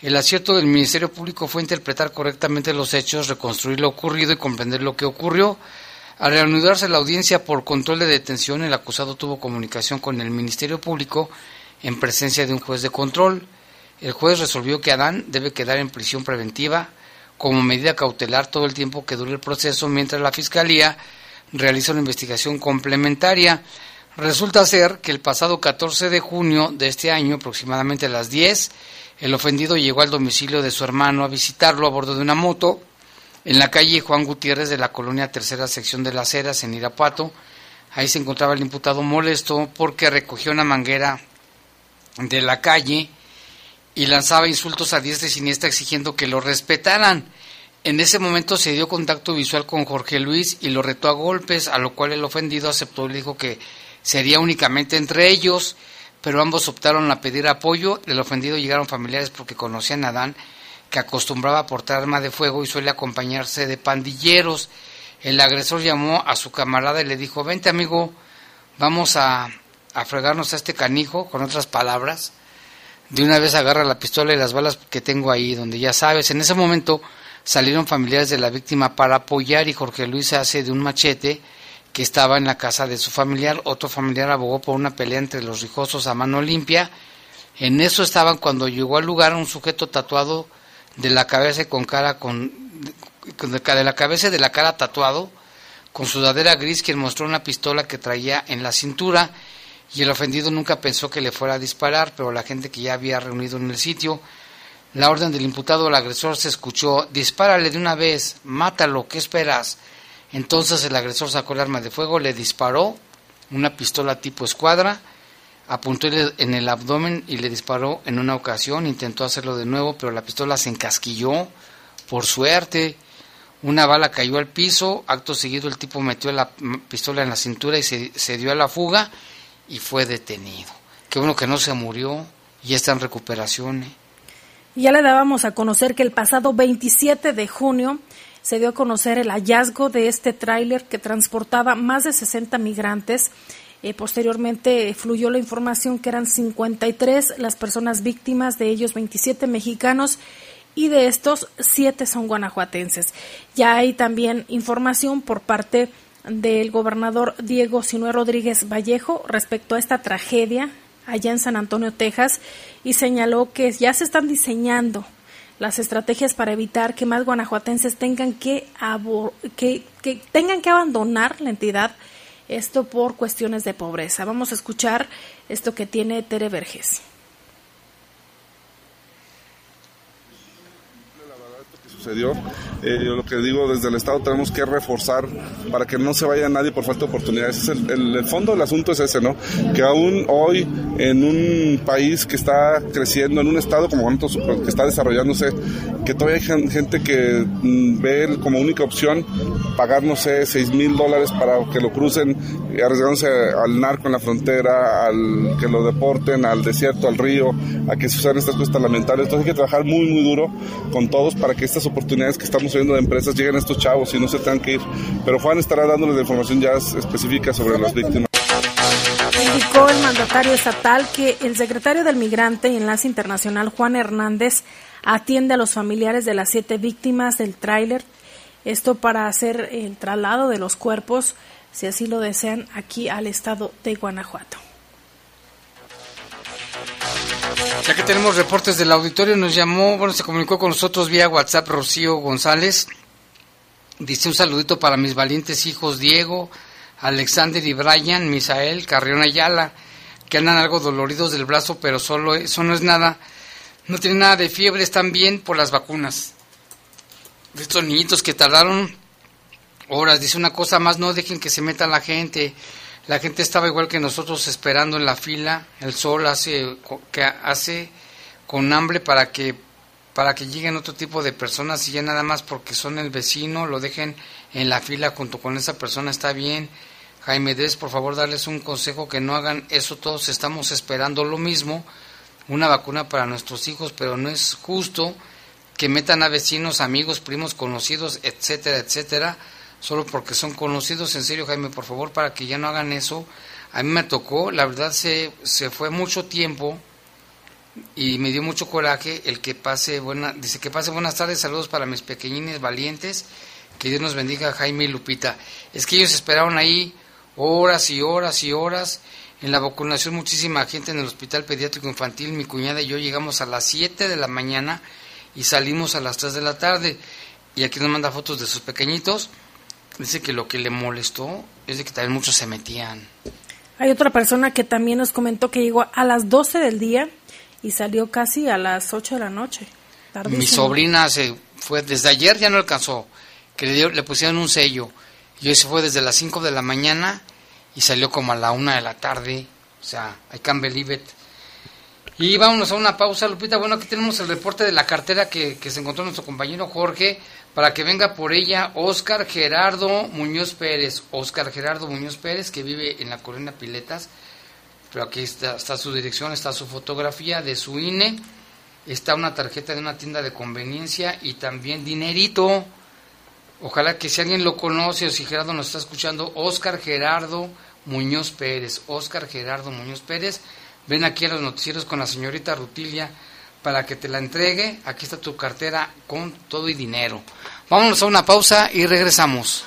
El acierto del Ministerio Público fue interpretar correctamente los hechos, reconstruir lo ocurrido y comprender lo que ocurrió. Al reanudarse la audiencia por control de detención, el acusado tuvo comunicación con el Ministerio Público en presencia de un juez de control. El juez resolvió que Adán debe quedar en prisión preventiva como medida cautelar todo el tiempo que dure el proceso, mientras la Fiscalía realiza una investigación complementaria. Resulta ser que el pasado 14 de junio de este año, aproximadamente a las 10, el ofendido llegó al domicilio de su hermano a visitarlo a bordo de una moto en la calle Juan Gutiérrez de la colonia Tercera Sección de las Heras en Irapuato. Ahí se encontraba el imputado molesto porque recogió una manguera de la calle y lanzaba insultos a diestra y siniestra exigiendo que lo respetaran. En ese momento se dio contacto visual con Jorge Luis y lo retó a golpes, a lo cual el ofendido aceptó y dijo que sería únicamente entre ellos pero ambos optaron a pedir apoyo. Del ofendido llegaron familiares porque conocían a Adán, que acostumbraba a portar arma de fuego y suele acompañarse de pandilleros. El agresor llamó a su camarada y le dijo, vente amigo, vamos a, a fregarnos a este canijo, con otras palabras. De una vez agarra la pistola y las balas que tengo ahí, donde ya sabes. En ese momento salieron familiares de la víctima para apoyar y Jorge Luis se hace de un machete que estaba en la casa de su familiar. Otro familiar abogó por una pelea entre los rijosos a mano limpia. En eso estaban cuando llegó al lugar un sujeto tatuado de la cabeza y con cara con, de la cabeza y de la cara tatuado con sudadera gris quien mostró una pistola que traía en la cintura y el ofendido nunca pensó que le fuera a disparar, pero la gente que ya había reunido en el sitio, la orden del imputado al agresor se escuchó, dispárale de una vez, mátalo, ¿qué esperas? Entonces el agresor sacó el arma de fuego, le disparó una pistola tipo escuadra, apuntó en el abdomen y le disparó en una ocasión, intentó hacerlo de nuevo, pero la pistola se encasquilló, por suerte, una bala cayó al piso, acto seguido el tipo metió la pistola en la cintura y se, dio a la fuga y fue detenido. Qué bueno que no se murió y está en recuperación. ¿eh? Ya le dábamos a conocer que el pasado 27 de junio se dio a conocer el hallazgo de este tráiler que transportaba más de 60 migrantes. Eh, posteriormente fluyó la información que eran 53 las personas víctimas, de ellos 27 mexicanos y de estos 7 son guanajuatenses. Ya hay también información por parte del gobernador Diego Sinue Rodríguez Vallejo respecto a esta tragedia allá en San Antonio, Texas, y señaló que ya se están diseñando las estrategias para evitar que más guanajuatenses tengan que, que, que, tengan que abandonar la entidad, esto por cuestiones de pobreza. Vamos a escuchar esto que tiene Tere Verges. Sucedió. Eh, yo lo que digo, desde el Estado tenemos que reforzar para que no se vaya nadie por falta de oportunidades. el, fondo del asunto es ese, ¿no? Que aún hoy, en un país que está creciendo, en un Estado como nosotros, que está desarrollándose, que todavía hay gente que mm, ve como única opción pagar, no sé, 6 mil dólares para que lo crucen, arriesgándose al narco en la frontera, al que lo deporten, al desierto, al río, a que usen estas cosas lamentables. Entonces hay que trabajar muy, muy duro con todos para que estas oportunidades que estamos viendo de empresas lleguen a estos chavos y no se tengan que ir. Pero Juan estará dándoles la información ya específica sobre las víctimas. Indicó el mandatario estatal que el secretario del Migrante y Enlace Internacional, Juan Hernández, atiende a los familiares de las siete víctimas del tráiler. Esto para hacer el traslado de los cuerpos, si así lo desean, aquí al estado de Guanajuato. Ya que tenemos reportes del auditorio, nos llamó, bueno, se comunicó con nosotros vía WhatsApp Rocío González. Dice un saludito para mis valientes hijos Diego, Alexander y Brian, Misael, Carrión Ayala, que andan algo doloridos del brazo, pero solo eso no es nada. No tienen nada de fiebre, están bien por las vacunas. Estos niñitos que tardaron horas, dice una cosa más, no dejen que se meta la gente. La gente estaba igual que nosotros esperando en la fila. El sol hace que hace con hambre para que para que lleguen otro tipo de personas y ya nada más porque son el vecino lo dejen en la fila junto con esa persona está bien. Jaime Des, por favor, darles un consejo que no hagan eso. Todos estamos esperando lo mismo, una vacuna para nuestros hijos, pero no es justo que metan a vecinos, amigos, primos, conocidos, etcétera, etcétera solo porque son conocidos. En serio, Jaime, por favor, para que ya no hagan eso. A mí me tocó, la verdad se, se fue mucho tiempo y me dio mucho coraje el que pase buena, dice que pase buenas tardes, saludos para mis pequeñines valientes, que Dios nos bendiga Jaime y Lupita. Es que ellos esperaron ahí horas y horas y horas. En la vacunación muchísima gente en el hospital pediátrico infantil, mi cuñada y yo llegamos a las 7 de la mañana y salimos a las 3 de la tarde. Y aquí nos manda fotos de sus pequeñitos. Dice que lo que le molestó es de que también muchos se metían. Hay otra persona que también nos comentó que llegó a las 12 del día y salió casi a las 8 de la noche. Mi sobrina se fue desde ayer, ya no alcanzó, que le, le pusieron un sello. Y hoy se fue desde las 5 de la mañana y salió como a la 1 de la tarde. O sea, I can't believe it. Y vámonos a una pausa, Lupita. Bueno, aquí tenemos el reporte de la cartera que, que se encontró nuestro compañero Jorge para que venga por ella Oscar Gerardo Muñoz Pérez. Oscar Gerardo Muñoz Pérez, que vive en la colonia Piletas pero aquí está, su dirección, está su fotografía de su INE, está una tarjeta de una tienda de conveniencia y también dinerito. Ojalá que si alguien lo conoce o si Gerardo nos está escuchando, Oscar Gerardo Muñoz Pérez. Oscar Gerardo Muñoz Pérez, ven aquí a los noticieros con la señorita Rutilia para que te la entregue. Aquí está tu cartera con todo y dinero. Vámonos a una pausa y regresamos.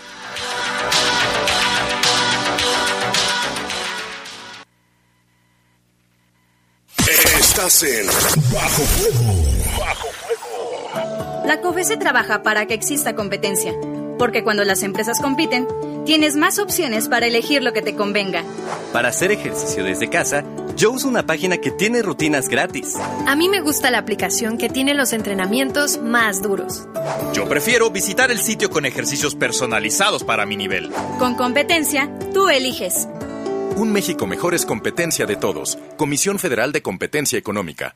Estás en Bajo Fuego. Bajo Fuego. La COFESE trabaja para que exista competencia, porque cuando las empresas compiten, tienes más opciones para elegir lo que te convenga. Para hacer ejercicio desde casa, yo uso una página que tiene rutinas gratis. A mí me gusta la aplicación que tiene los entrenamientos más duros. Yo prefiero visitar el sitio con ejercicios personalizados para mi nivel. Con competencia, tú eliges. Un México mejor es competencia de todos. Comisión Federal de Competencia Económica.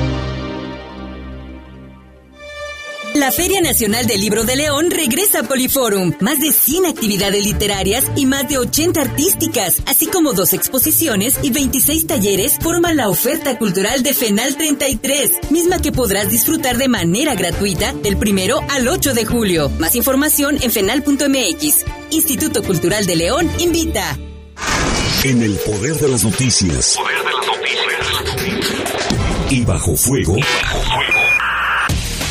La Feria Nacional del Libro de León regresa a Poliforum. Más de 100 actividades literarias y más de 80 artísticas, así como dos exposiciones y 26 talleres forman la oferta cultural de FENAL 33, misma que podrás disfrutar de manera gratuita del primero al 8 de julio. Más información en fenal.mx. Instituto Cultural de León invita. En el poder de las noticias. Poder de las noticias. Y bajo fuego. Y bajo fuego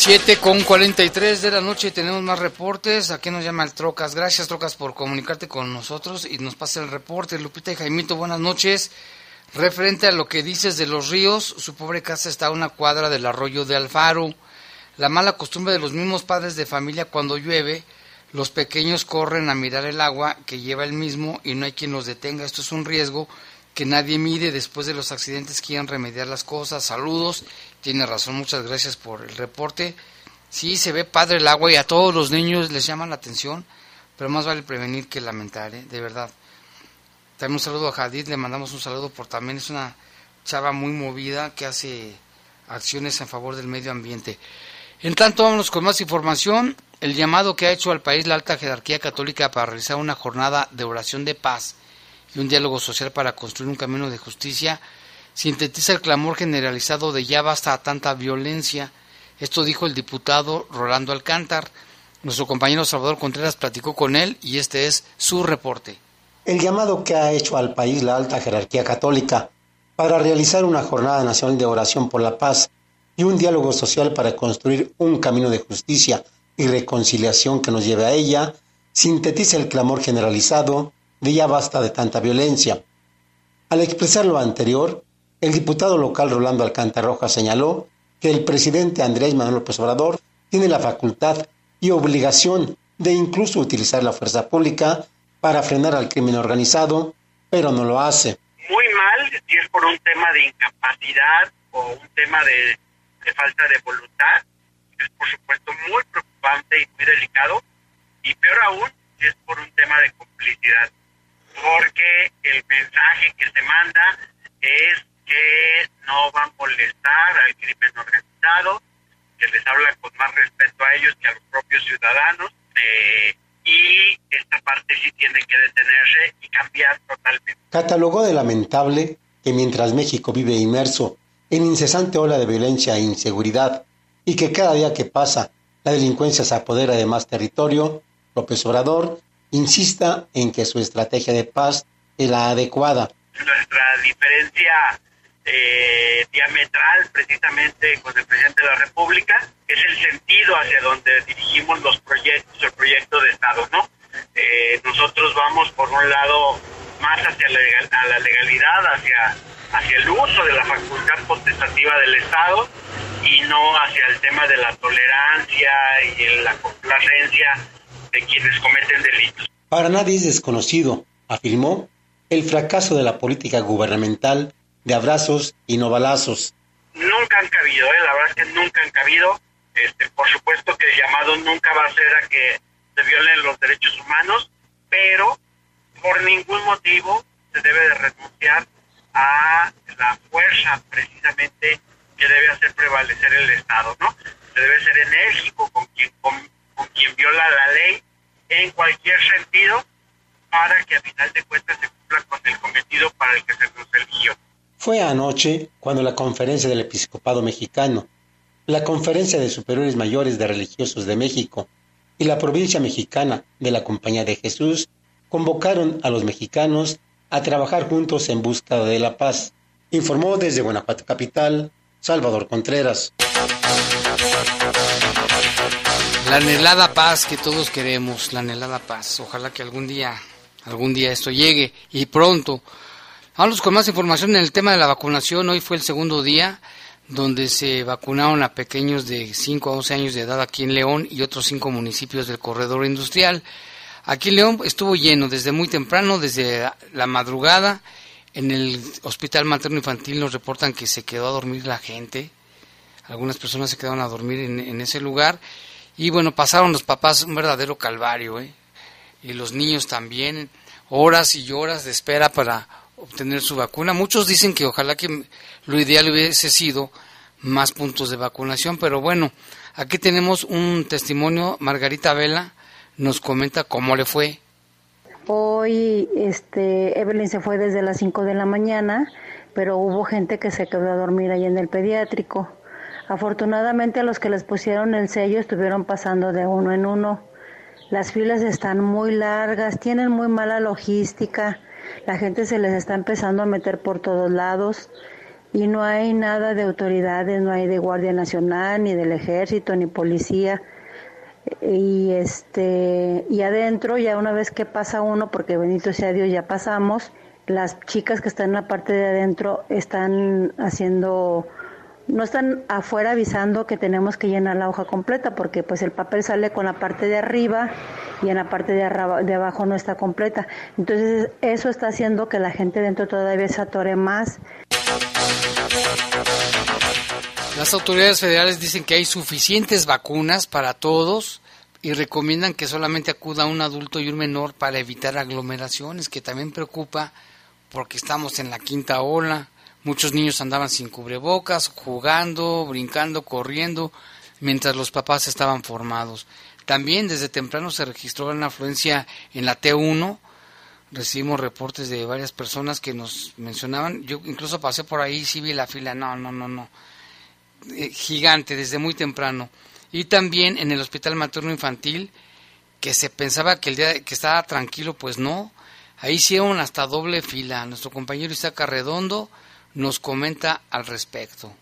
7 con 43 de la noche tenemos más reportes. Aquí nos llama el Trocas. Gracias, Trocas, por comunicarte con nosotros y nos pasa el reporte. Lupita y Jaimito, buenas noches. Referente a lo que dices de los ríos, su pobre casa está a una cuadra del arroyo de Alfaro. La mala costumbre de los mismos padres de familia cuando llueve, los pequeños corren a mirar el agua que lleva el mismo y no hay quien los detenga. Esto es un riesgo que nadie mide después de los accidentes quieren remediar las cosas. Saludos tiene razón, muchas gracias por el reporte. Sí, se ve padre el agua y a todos los niños les llama la atención, pero más vale prevenir que lamentar, ¿eh? de verdad. También un saludo a Jadid, le mandamos un saludo por también es una chava muy movida que hace acciones en favor del medio ambiente. En tanto, vámonos con más información. El llamado que ha hecho al país la alta jerarquía católica para realizar una jornada de oración de paz y un diálogo social para construir un camino de justicia sintetiza el clamor generalizado de ya basta tanta violencia. Esto dijo el diputado Rolando Alcántar. Nuestro compañero Salvador Contreras platicó con él y este es su reporte. El llamado que ha hecho al país la alta jerarquía católica para realizar una jornada nacional de oración por la paz y un diálogo social para construir un camino de justicia y reconciliación que nos lleve a ella, sintetiza el clamor generalizado de ya basta de tanta violencia. Al expresar lo anterior, el diputado local Rolando Alcántara Roja señaló que el presidente Andrés Manuel López Obrador tiene la facultad y obligación de incluso utilizar la fuerza pública para frenar al crimen organizado, pero no lo hace. Muy mal si es por un tema de incapacidad o un tema de, falta de voluntad, es por supuesto muy preocupante y muy delicado, y peor aún si es por un tema de complicidad, porque el mensaje que se manda es que no va a molestar al crimen organizado, que les habla con más respeto a ellos que a los propios ciudadanos, eh, y esta parte sí tiene que detenerse y cambiar totalmente. Catalogó de lamentable que mientras México vive inmerso en incesante ola de violencia e inseguridad y que cada día que pasa la delincuencia se apodera de más territorio, López Obrador insista en que su estrategia de paz es la adecuada. Nuestra diferencia eh, diametral precisamente con el presidente de la República es el sentido hacia donde dirigimos los proyectos, el proyecto de Estado, ¿no? Eh, nosotros vamos por un lado más hacia la, la legalidad, hacia, hacia el uso de la facultad potestativa del Estado y no hacia el tema de la tolerancia y la complacencia de quienes cometen delitos. Para nadie es desconocido, afirmó, el fracaso de la política gubernamental de abrazos y no balazos. Nunca han cabido, ¿eh? la verdad es que nunca han cabido. Este, por supuesto que el llamado nunca va a ser a que se violen los derechos humanos, pero por ningún motivo se debe de renunciar a la fuerza precisamente que debe hacer prevalecer el Estado, ¿no? Se debe ser enérgico con quien, con, quien viola la ley en cualquier sentido para que a final de cuentas se cumpla con el cometido para el que se nos eligió. Fue anoche cuando la Conferencia del Episcopado Mexicano, la Conferencia de Superiores Mayores de Religiosos de México y la provincia mexicana de la Compañía de Jesús convocaron a los mexicanos a trabajar juntos en busca de la paz. Informó desde Guanajuato Capital Salvador Contreras. La anhelada paz que todos queremos, la anhelada paz. Ojalá que algún día, algún día esto llegue y pronto. Vamos con más información en el tema de la vacunación. Hoy fue el segundo día donde se vacunaron a pequeños de 5 a 11 años de edad aquí en León y otros cinco municipios del corredor industrial. Aquí en León estuvo lleno desde muy temprano, desde la madrugada en el hospital materno infantil nos reportan que se quedó a dormir la gente. Algunas personas se quedaron a dormir en, ese lugar. Y bueno, pasaron los papás un verdadero calvario. ¿eh? Y los niños también. Horas y horas de espera para obtener su vacuna. Muchos dicen que ojalá que lo ideal hubiese sido más puntos de vacunación. Pero bueno, aquí tenemos un testimonio. Margarita Vela nos comenta cómo le fue Hoy este, Evelyn se fue desde las 5 de la mañana, pero hubo gente que se quedó a dormir ahí en el pediátrico. Afortunadamente los que les pusieron el sello estuvieron pasando de uno en uno. Las filas están muy largas, tienen muy mala logística, la gente se les está empezando a meter por todos lados y no hay nada de autoridades, no hay de Guardia Nacional, ni del Ejército, ni policía. Y este y adentro ya una vez que pasa uno porque bendito sea Dios ya pasamos las chicas que están en la parte de adentro están haciendo no están afuera avisando que tenemos que llenar la hoja completa porque pues el papel sale con la parte de arriba y en la parte de, de abajo no está completa entonces eso está haciendo que la gente dentro todavía se atore más las autoridades federales dicen que hay suficientes vacunas para todos y recomiendan que solamente acuda un adulto y un menor para evitar aglomeraciones, que también preocupa porque estamos en la quinta ola. Muchos niños andaban sin cubrebocas, jugando, brincando, corriendo, mientras los papás estaban formados. También desde temprano se registró una afluencia en la T1. Recibimos reportes de varias personas que nos mencionaban. Yo incluso pasé por ahí y sí vi la fila. No, no, no, no eh, gigante desde muy temprano. Y también en el hospital materno infantil, que se pensaba que el día que estaba tranquilo, pues no. Ahí hicieron hasta doble fila. Nuestro compañero Isaac Redondo nos comenta al respecto.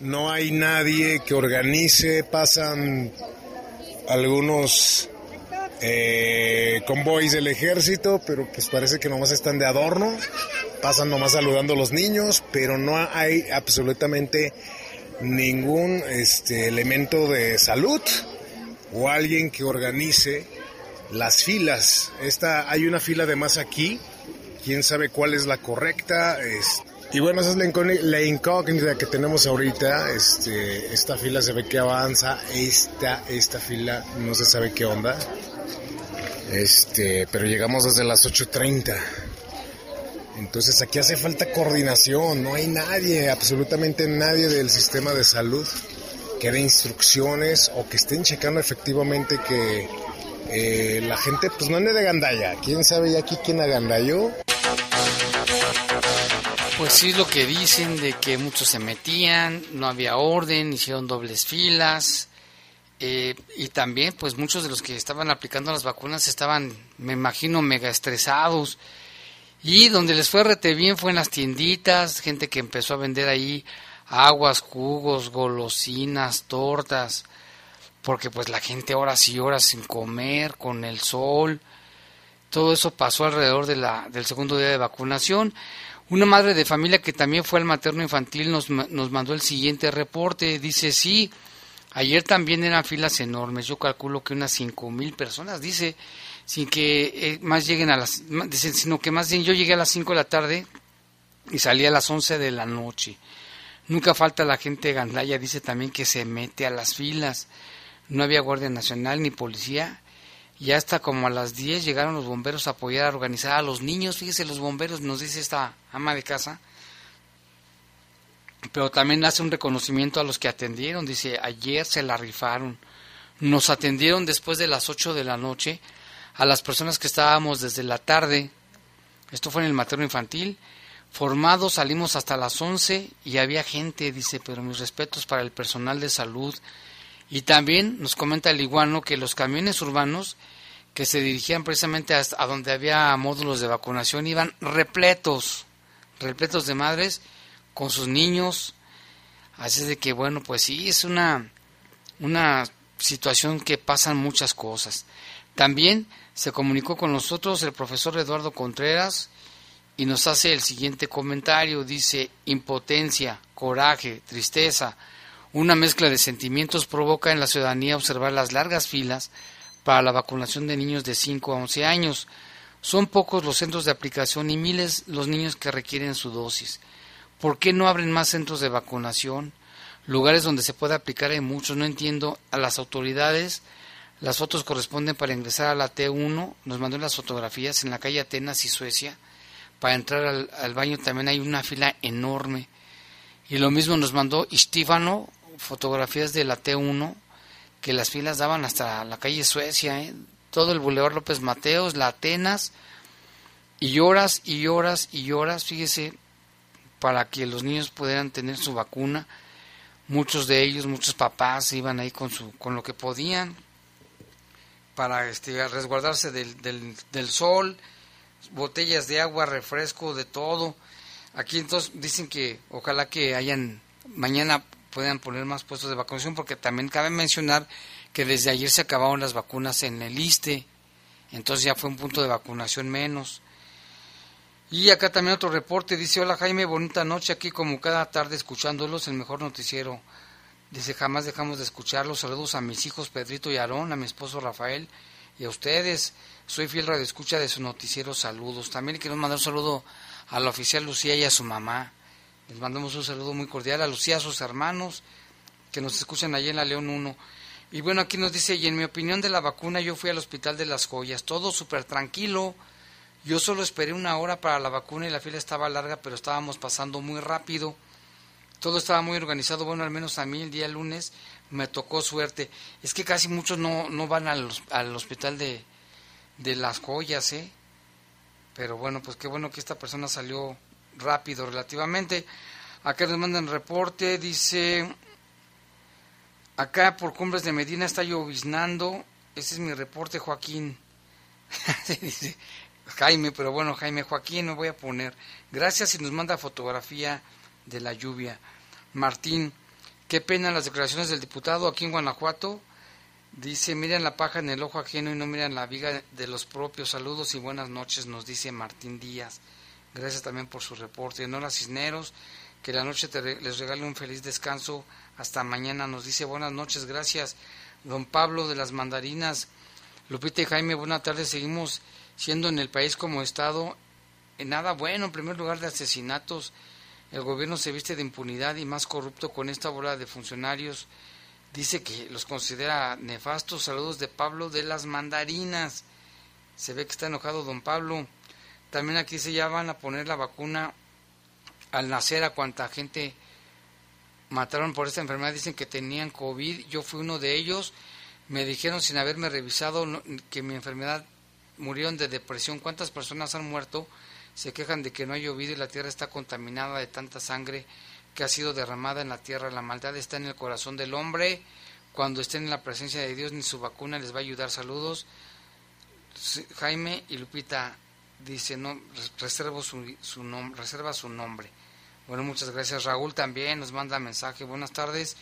No hay nadie que organice, pasan algunos eh, convoys del ejército, pero pues parece que nomás están de adorno, pasan nomás saludando a los niños, pero no hay absolutamente ningún este, elemento de salud o alguien que organice las filas. Esta, hay una fila de más aquí, quién sabe cuál es la correcta. y bueno, esa es la incógnita que tenemos ahorita. Este, esta fila se ve que avanza, esta, esta fila no se sabe qué onda. Este, pero llegamos desde las 8.30. Entonces aquí hace falta coordinación, no hay nadie, absolutamente nadie del sistema de salud que dé instrucciones o que estén checando efectivamente que eh, la gente pues no ande de gandalla. ¿Quién sabe ya aquí quién agandalló? Pues sí es lo que dicen de que muchos se metían, no había orden, hicieron dobles filas. Eh, y también, pues muchos de los que estaban aplicando las vacunas estaban, me imagino, mega estresados y donde les fue rete bien fue en las tienditas, gente que empezó a vender ahí aguas, jugos, golosinas, tortas, porque pues la gente horas y horas sin comer, con el sol, todo eso pasó alrededor de la, del segundo día de vacunación. Una madre de familia que también fue al materno infantil nos, nos mandó el siguiente reporte, dice, sí, ayer también eran filas enormes, yo calculo que unas cinco mil personas, dice, sin que eh, más lleguen a las, sino que más bien yo llegué a las 5 de la tarde y salí a las 11 de la noche. Nunca falta la gente de Gandaya, dice también que se mete a las filas. No había Guardia Nacional ni policía. Y hasta como a las 10 llegaron los bomberos a apoyar a organizar a los niños. Fíjese, los bomberos, nos dice esta ama de casa. Pero también hace un reconocimiento a los que atendieron. Dice, ayer se la rifaron. Nos atendieron después de las 8 de la noche a las personas que estábamos desde la tarde, esto fue en el materno infantil, formados salimos hasta las 11 y había gente, dice, pero mis respetos para el personal de salud. Y también nos comenta el iguano que los camiones urbanos que se dirigían precisamente a donde había módulos de vacunación iban repletos, repletos de madres con sus niños. Así de que bueno, pues sí, es una, una situación que pasan muchas cosas. También se comunicó con nosotros el profesor Eduardo Contreras y nos hace el siguiente comentario. Dice, impotencia, coraje, tristeza, una mezcla de sentimientos provoca en la ciudadanía observar las largas filas para la vacunación de niños de 5 a 11 años. Son pocos los centros de aplicación y miles los niños que requieren su dosis. ¿Por qué no abren más centros de vacunación? Lugares donde se puede aplicar hay muchos. No entiendo a las autoridades las fotos corresponden para ingresar a la T1. Nos mandó las fotografías en la calle Atenas y Suecia. Para entrar al, baño también hay una fila enorme. Y lo mismo nos mandó Istífano, fotografías de la T1, que las filas daban hasta la calle Suecia, ¿eh? todo el Boulevard López Mateos, la Atenas, y horas y horas y horas, fíjese, para que los niños pudieran tener su vacuna. Muchos de ellos, muchos papás iban ahí con, su, con lo que podían, para este, resguardarse del, del, sol, botellas de agua, refresco, de todo. Aquí entonces dicen que ojalá que hayan, mañana puedan poner más puestos de vacunación, porque también cabe mencionar que desde ayer se acabaron las vacunas en el ISTE, entonces ya fue un punto de vacunación menos. Y acá también otro reporte, dice, hola Jaime, bonita noche aquí como cada tarde escuchándolos, el mejor noticiero Dice, jamás dejamos de escucharlos. Saludos a mis hijos Pedrito y Aarón, a mi esposo Rafael y a ustedes. Soy fiel radio escucha de su noticiero. Saludos. También quiero mandar un saludo a la oficial Lucía y a su mamá. Les mandamos un saludo muy cordial a Lucía, a sus hermanos que nos escuchan allí en la León 1. Y bueno, aquí nos dice, y en mi opinión de la vacuna, yo fui al Hospital de las Joyas, todo súper tranquilo. Yo solo esperé una hora para la vacuna y la fila estaba larga, pero estábamos pasando muy rápido todo estaba muy organizado, bueno, al menos a mí el día lunes me tocó suerte. Es que casi muchos no, no van al, al hospital de, de las joyas, ¿eh? Pero bueno, pues qué bueno que esta persona salió rápido relativamente. Acá nos mandan reporte, dice, acá por Cumbres de Medina está lloviznando, ese es mi reporte, Joaquín. *laughs* Jaime, pero bueno, Jaime Joaquín, me voy a poner. Gracias y nos manda fotografía de la lluvia. Martín, qué pena las declaraciones del diputado aquí en Guanajuato. Dice, miren la paja en el ojo ajeno y no miran la viga de los propios. Saludos y buenas noches, nos dice Martín Díaz. Gracias también por su reporte. Nora Cisneros, que la noche les regale un feliz descanso. Hasta mañana nos dice buenas noches, gracias. Don Pablo de las Mandarinas, Lupita y Jaime, buenas tardes. Seguimos siendo en el país como Estado en nada bueno, en primer lugar de asesinatos. El gobierno se viste de impunidad y más corrupto con esta bola de funcionarios. Dice que los considera nefastos. Saludos de Pablo de las Mandarinas. Se ve que está enojado don Pablo. También aquí se ya van a poner la vacuna al nacer a cuanta gente mataron por esta enfermedad. Dicen que tenían COVID. Yo fui uno de ellos. Me dijeron sin haberme revisado que mi enfermedad murieron de depresión. ¿Cuántas personas han muerto? Se quejan de que no ha llovido y la tierra está contaminada de tanta sangre que ha sido derramada en la tierra. La maldad está en el corazón del hombre. Cuando estén en la presencia de Dios, ni su vacuna les va a ayudar. Saludos. Jaime y Lupita dice, no, reserva su nombre. Bueno, muchas gracias. Raúl también nos manda mensaje. Buenas tardes.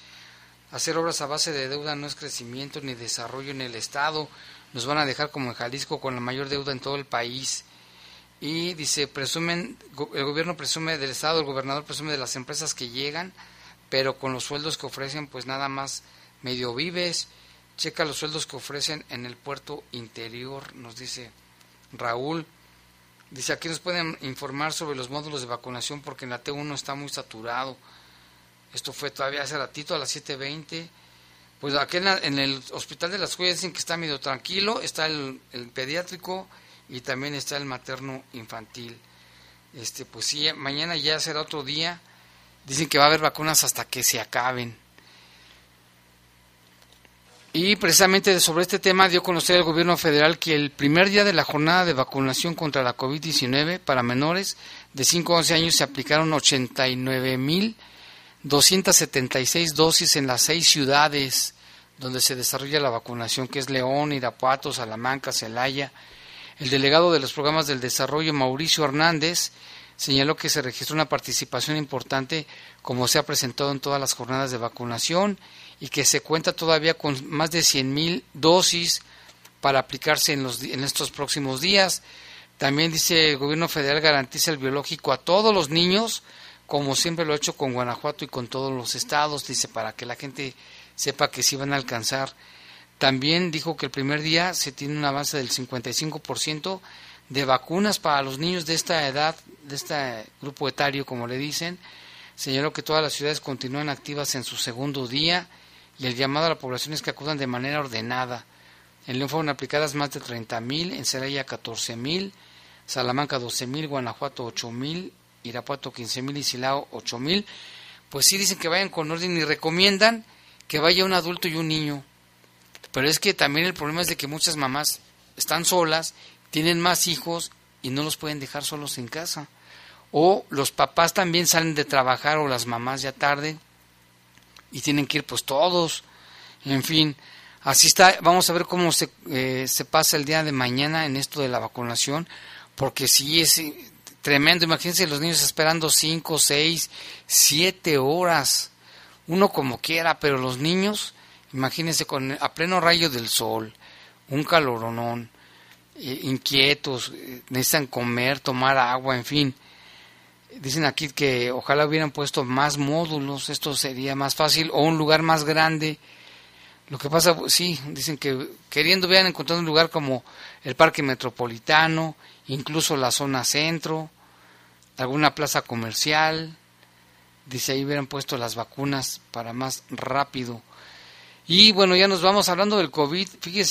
Hacer obras a base de deuda no es crecimiento ni desarrollo en el Estado. Nos van a dejar como en Jalisco con la mayor deuda en todo el país. Y dice, presumen, el gobierno presume del Estado, el gobernador presume de las empresas que llegan, pero con los sueldos que ofrecen, pues nada más medio vives. Checa los sueldos que ofrecen en el puerto interior, nos dice Raúl. Dice, aquí nos pueden informar sobre los módulos de vacunación porque en la T1 está muy saturado. Esto fue todavía hace ratito, a las 7.20. Pues aquí en, el Hospital de las Joyas dicen que está medio tranquilo, está el, el, pediátrico y también está el materno infantil. Este, pues sí, mañana ya será otro día. Dicen que va a haber vacunas hasta que se acaben. Y precisamente sobre este tema dio a conocer el gobierno federal que el primer día de la jornada de vacunación contra la COVID-19 para menores de 5 a 11 años se aplicaron 89.276 dosis en las seis ciudades donde se desarrolla la vacunación, que es León, Irapuato, Salamanca, Celaya. El delegado de los programas del desarrollo, Mauricio Hernández, señaló que se registró una participación importante como se ha presentado en todas las jornadas de vacunación y que se cuenta todavía con más de 100.000 dosis para aplicarse en, los, en estos próximos días. También dice el gobierno federal garantiza el biológico a todos los niños, como siempre lo ha hecho con Guanajuato y con todos los estados, dice, para que la gente sepa que sí van a alcanzar. También dijo que el primer día se tiene un avance del 55% de vacunas para los niños de esta edad, de este grupo etario, como le dicen. Señaló que todas las ciudades continúan activas en su segundo día y el llamado a la población es que acudan de manera ordenada. En León fueron aplicadas más de 30.000, en Celaya 14.000, Salamanca 12.000, Guanajuato 8.000, Irapuato 15.000 y Silao 8.000. Pues sí dicen que vayan con orden y recomiendan que vaya un adulto y un niño. Pero es que también el problema es de que muchas mamás están solas, tienen más hijos y no los pueden dejar solos en casa. O los papás también salen de trabajar o las mamás ya tarde y tienen que ir pues todos. En fin, así está. Vamos a ver cómo se, eh, se pasa el día de mañana en esto de la vacunación, porque sí es eh, tremendo. Imagínense los niños esperando 5, 6, 7 horas, uno como quiera, pero los niños, imagínense con a pleno rayo del sol, un caloronón, eh, inquietos, necesitan comer, tomar agua, en fin. Dicen aquí que ojalá hubieran puesto más módulos, esto sería más fácil, o un lugar más grande. Lo que pasa, sí, dicen que queriendo hubieran encontrado un lugar como el Parque Metropolitano, incluso la zona centro, alguna plaza comercial. Dice ahí hubieran puesto las vacunas para más rápido. Y bueno, ya nos vamos hablando del COVID. Fíjese